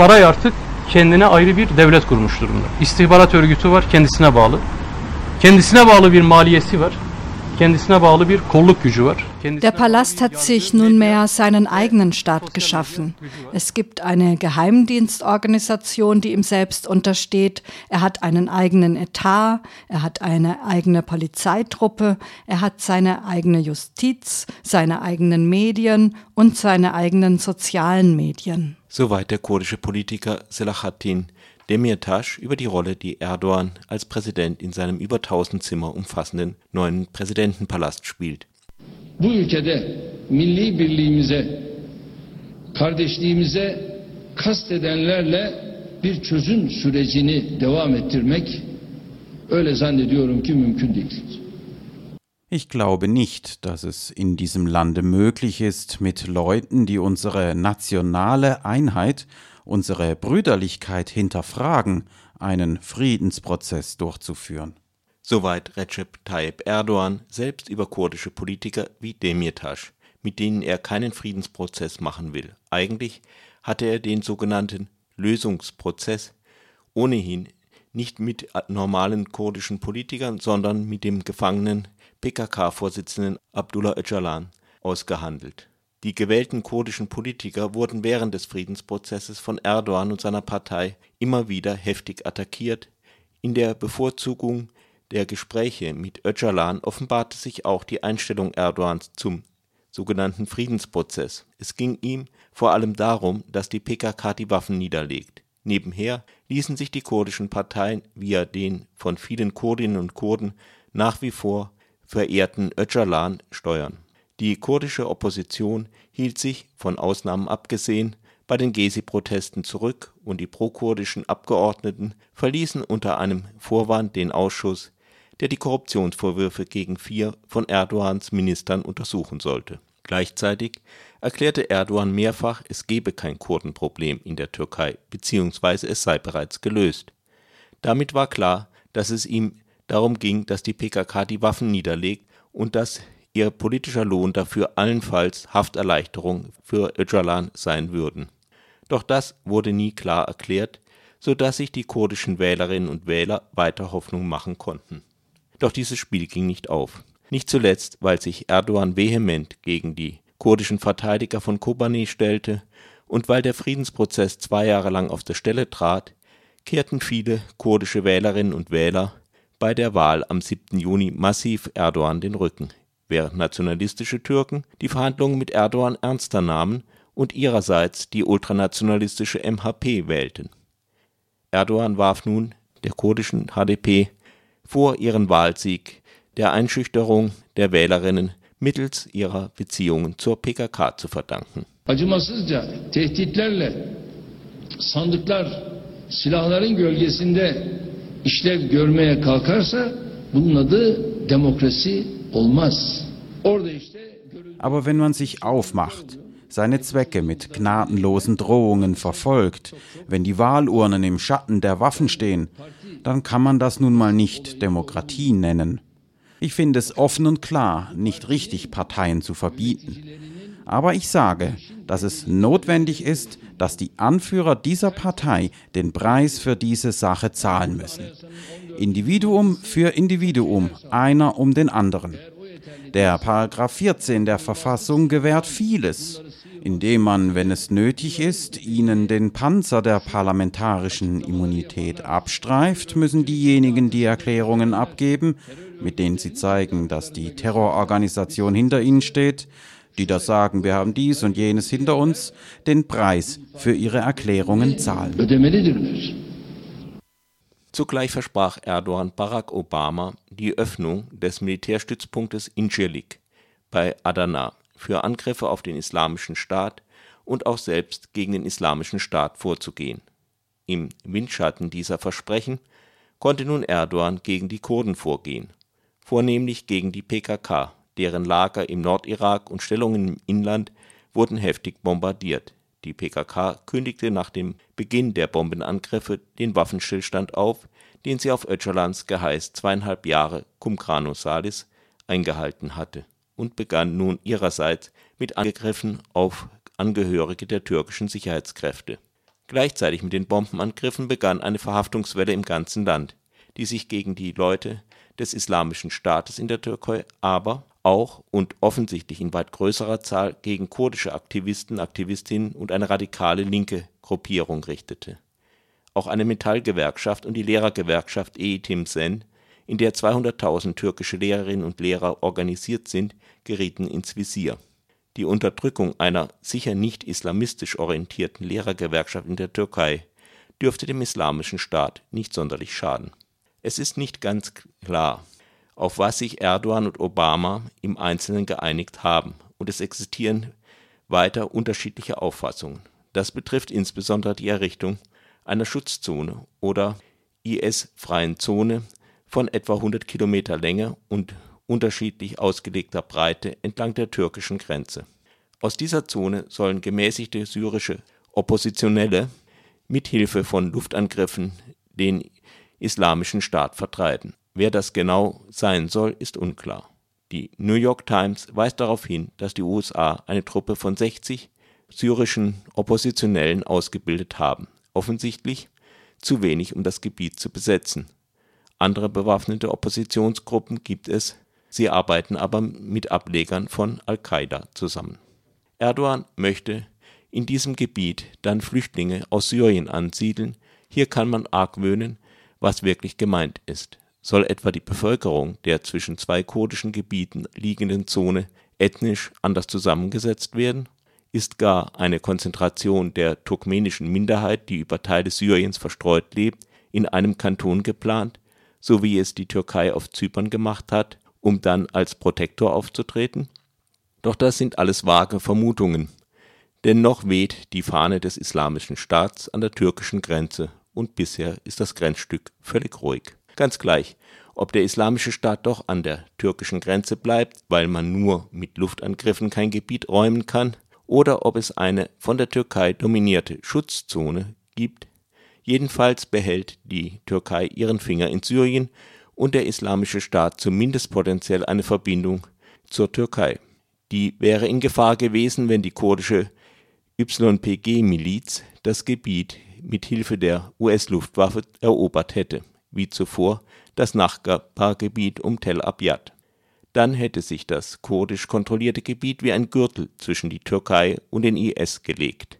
saray artık kendine ayrı bir devlet kurmuş durumda. İstihbarat örgütü var kendisine bağlı. Kendisine bağlı bir maliyesi var. Kendisine bağlı bir kolluk gücü var. Der Palast hat sich nunmehr seinen eigenen Staat geschaffen. Es gibt eine Geheimdienstorganisation, die ihm selbst untersteht. Er hat einen eigenen Etat, er hat eine eigene Polizeitruppe, er hat seine eigene Justiz, seine eigenen Medien und seine eigenen sozialen Medien. Soweit der kurdische Politiker Selahattin Demirtas über die Rolle, die Erdogan als Präsident in seinem über 1000 Zimmer umfassenden neuen Präsidentenpalast spielt. Bu ülkede milli birliğimize, kardeşliğimize kastedenlerle bir çözüm sürecini devam ettirmek öyle zannediyorum ki mümkün değil. Ich glaube nicht, dass es in diesem Lande möglich ist, mit Leuten, die unsere nationale Einheit unsere Brüderlichkeit hinterfragen, einen Friedensprozess durchzuführen. Soweit Recep Tayyip Erdogan selbst über kurdische Politiker wie Demirtas, mit denen er keinen Friedensprozess machen will. Eigentlich hatte er den sogenannten Lösungsprozess ohnehin nicht mit normalen kurdischen Politikern, sondern mit dem gefangenen PKK-Vorsitzenden Abdullah Öcalan ausgehandelt. Die gewählten kurdischen Politiker wurden während des Friedensprozesses von Erdogan und seiner Partei immer wieder heftig attackiert. In der Bevorzugung der Gespräche mit Öcalan offenbarte sich auch die Einstellung Erdogans zum sogenannten Friedensprozess. Es ging ihm vor allem darum, dass die PKK die Waffen niederlegt. Nebenher ließen sich die kurdischen Parteien via den von vielen Kurdinnen und Kurden nach wie vor verehrten Öcalan steuern die kurdische Opposition hielt sich, von Ausnahmen abgesehen, bei den Gezi-Protesten zurück und die prokurdischen Abgeordneten verließen unter einem Vorwand den Ausschuss, der die Korruptionsvorwürfe gegen vier von Erdogans Ministern untersuchen sollte. Gleichzeitig erklärte Erdogan mehrfach, es gebe kein Kurdenproblem in der Türkei bzw. es sei bereits gelöst. Damit war klar, dass es ihm darum ging, dass die PKK die Waffen niederlegt und dass ihr politischer Lohn dafür allenfalls Hafterleichterung für Öcalan sein würden. Doch das wurde nie klar erklärt, so dass sich die kurdischen Wählerinnen und Wähler weiter Hoffnung machen konnten. Doch dieses Spiel ging nicht auf. Nicht zuletzt, weil sich Erdogan vehement gegen die kurdischen Verteidiger von Kobane stellte und weil der Friedensprozess zwei Jahre lang auf der Stelle trat, kehrten viele kurdische Wählerinnen und Wähler bei der Wahl am 7. Juni massiv Erdogan den Rücken während nationalistische Türken die Verhandlungen mit Erdogan ernster nahmen und ihrerseits die ultranationalistische MHP wählten. Erdogan warf nun der kurdischen HDP vor ihren Wahlsieg der Einschüchterung der Wählerinnen mittels ihrer Beziehungen zur PKK zu verdanken. Acımasızca tehditlerle sandıklar silahların gölgesinde işlev görmeye kalkarsa bunun adı demokrasi olmaz. Aber wenn man sich aufmacht, seine Zwecke mit gnadenlosen Drohungen verfolgt, wenn die Wahlurnen im Schatten der Waffen stehen, dann kann man das nun mal nicht Demokratie nennen. Ich finde es offen und klar nicht richtig, Parteien zu verbieten. Aber ich sage, dass es notwendig ist, dass die Anführer dieser Partei den Preis für diese Sache zahlen müssen. Individuum für Individuum, einer um den anderen. Der Paragraph 14 der Verfassung gewährt vieles, indem man, wenn es nötig ist, ihnen den Panzer der parlamentarischen Immunität abstreift, müssen diejenigen die Erklärungen abgeben, mit denen sie zeigen, dass die Terrororganisation hinter ihnen steht, die da sagen, wir haben dies und jenes hinter uns, den Preis für ihre Erklärungen zahlen. Zugleich versprach Erdogan Barack Obama die Öffnung des Militärstützpunktes Incirlik bei Adana für Angriffe auf den Islamischen Staat und auch selbst gegen den Islamischen Staat vorzugehen. Im Windschatten dieser Versprechen konnte nun Erdogan gegen die Kurden vorgehen, vornehmlich gegen die PKK, deren Lager im Nordirak und Stellungen im Inland wurden heftig bombardiert die PKK kündigte nach dem Beginn der Bombenangriffe den Waffenstillstand auf, den sie auf Öcalans Geheiß zweieinhalb Jahre cum grano salis eingehalten hatte, und begann nun ihrerseits mit Angriffen auf Angehörige der türkischen Sicherheitskräfte. Gleichzeitig mit den Bombenangriffen begann eine Verhaftungswelle im ganzen Land, die sich gegen die Leute des Islamischen Staates in der Türkei, aber auch und offensichtlich in weit größerer Zahl gegen kurdische Aktivisten, Aktivistinnen und eine radikale linke Gruppierung richtete. Auch eine Metallgewerkschaft und die Lehrergewerkschaft Eğitim Sen, in der 200.000 türkische Lehrerinnen und Lehrer organisiert sind, gerieten ins Visier. Die Unterdrückung einer sicher nicht islamistisch orientierten Lehrergewerkschaft in der Türkei dürfte dem Islamischen Staat nicht sonderlich schaden. Es ist nicht ganz klar, auf was sich Erdogan und Obama im Einzelnen geeinigt haben, und es existieren weiter unterschiedliche Auffassungen. Das betrifft insbesondere die Errichtung einer Schutzzone oder IS-freien Zone von etwa 100 Kilometer Länge und unterschiedlich ausgelegter Breite entlang der türkischen Grenze. Aus dieser Zone sollen gemäßigte syrische Oppositionelle mit Hilfe von Luftangriffen den Islamischen Staat vertreiben. Wer das genau sein soll, ist unklar. Die New York Times weist darauf hin, dass die USA eine Truppe von 60 syrischen Oppositionellen ausgebildet haben, offensichtlich zu wenig, um das Gebiet zu besetzen. Andere bewaffnete Oppositionsgruppen gibt es, sie arbeiten aber mit Ablegern von Al-Qaida zusammen. Erdogan möchte in diesem Gebiet dann Flüchtlinge aus Syrien ansiedeln, hier kann man argwöhnen, was wirklich gemeint ist. Soll etwa die Bevölkerung der zwischen zwei kurdischen Gebieten liegenden Zone ethnisch anders zusammengesetzt werden? Ist gar eine Konzentration der turkmenischen Minderheit, die über Teile Syriens verstreut lebt, in einem Kanton geplant, so wie es die Türkei auf Zypern gemacht hat, um dann als Protektor aufzutreten? Doch das sind alles vage Vermutungen, denn noch weht die Fahne des Islamischen Staats an der türkischen Grenze und bisher ist das Grenzstück völlig ruhig. Ganz gleich, ob der Islamische Staat doch an der türkischen Grenze bleibt, weil man nur mit Luftangriffen kein Gebiet räumen kann, oder ob es eine von der Türkei dominierte Schutzzone gibt. Jedenfalls behält die Türkei ihren Finger in Syrien und der Islamische Staat zumindest potenziell eine Verbindung zur Türkei. Die wäre in Gefahr gewesen, wenn die kurdische YPG-Miliz das Gebiet mit Hilfe der US-Luftwaffe erobert hätte, wie zuvor das Nachbargebiet um Tel Abyad. Dann hätte sich das kurdisch kontrollierte Gebiet wie ein Gürtel zwischen die Türkei und den IS gelegt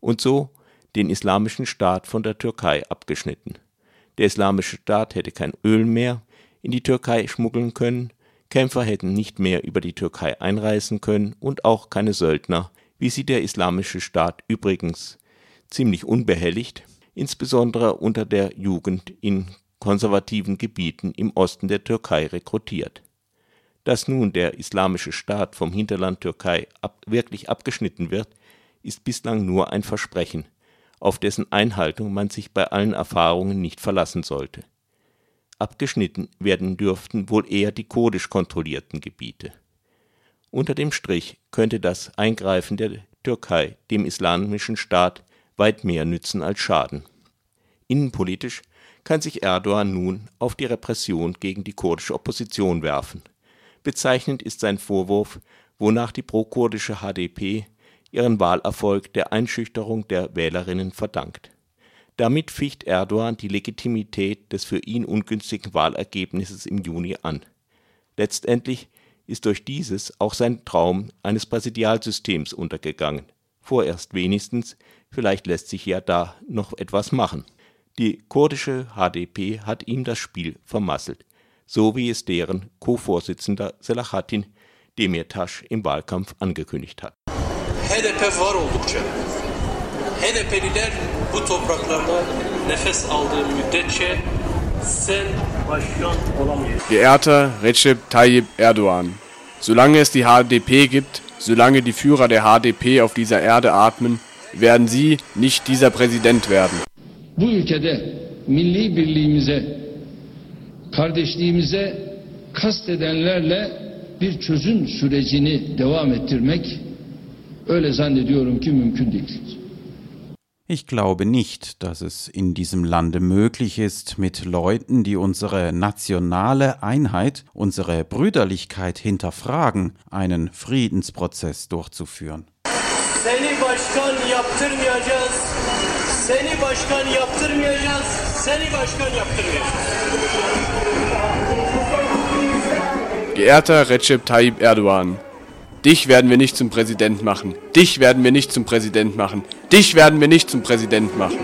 und so den Islamischen Staat von der Türkei abgeschnitten. Der Islamische Staat hätte kein Öl mehr in die Türkei schmuggeln können, Kämpfer hätten nicht mehr über die Türkei einreisen können und auch keine Söldner, wie sie der Islamische Staat übrigens ziemlich unbehelligt, insbesondere unter der Jugend in konservativen Gebieten im Osten der Türkei rekrutiert. Dass nun der Islamische Staat vom Hinterland Türkei ab, wirklich abgeschnitten wird, ist bislang nur ein Versprechen, auf dessen Einhaltung man sich bei allen Erfahrungen nicht verlassen sollte. Abgeschnitten werden dürften wohl eher die kurdisch kontrollierten Gebiete. Unter dem Strich könnte das Eingreifen der Türkei dem Islamischen Staat weit mehr nützen als schaden. Innenpolitisch kann sich Erdogan nun auf die Repression gegen die kurdische Opposition werfen. Bezeichnend ist sein Vorwurf, wonach die prokurdische HDP ihren Wahlerfolg der Einschüchterung der Wählerinnen verdankt. Damit ficht Erdogan die Legitimität des für ihn ungünstigen Wahlergebnisses im Juni an. Letztendlich ist durch dieses auch sein Traum eines Präsidialsystems untergegangen. Vorerst wenigstens, vielleicht lässt sich ja da noch etwas machen. Die kurdische HDP hat ihm das Spiel vermasselt, so wie es deren Co-Vorsitzender Selahattin Demirtas im Wahlkampf angekündigt hat. HDP var oldukça. HDP'liler bu topraklarda nefes aldığı müddetçe sen başkan olamayacak. Geehrter Recep Tayyip Erdogan, solange es die HDP gibt, solange die Führer der HDP auf dieser Erde atmen, werden Sie nicht dieser Präsident werden. Bu ülkede milli birliğimize, kardeşliğimize kastedenlerle bir çözüm sürecini devam ettirmek öyle zannediyorum ki mümkün değil. Ich glaube nicht, dass es in diesem Lande möglich ist, mit Leuten, die unsere nationale Einheit, unsere Brüderlichkeit hinterfragen, einen Friedensprozess durchzuführen. Seni başkan yaptırmayacağız. Seni başkan yaptırmayacağız. Seni başkan yaptırmayacağız. Geehrter Recep Tayyip Erdogan, dich werden wir nicht zum Präsident machen. Dich werden wir nicht zum Präsident machen. Dich werden wir nicht zum Präsident machen.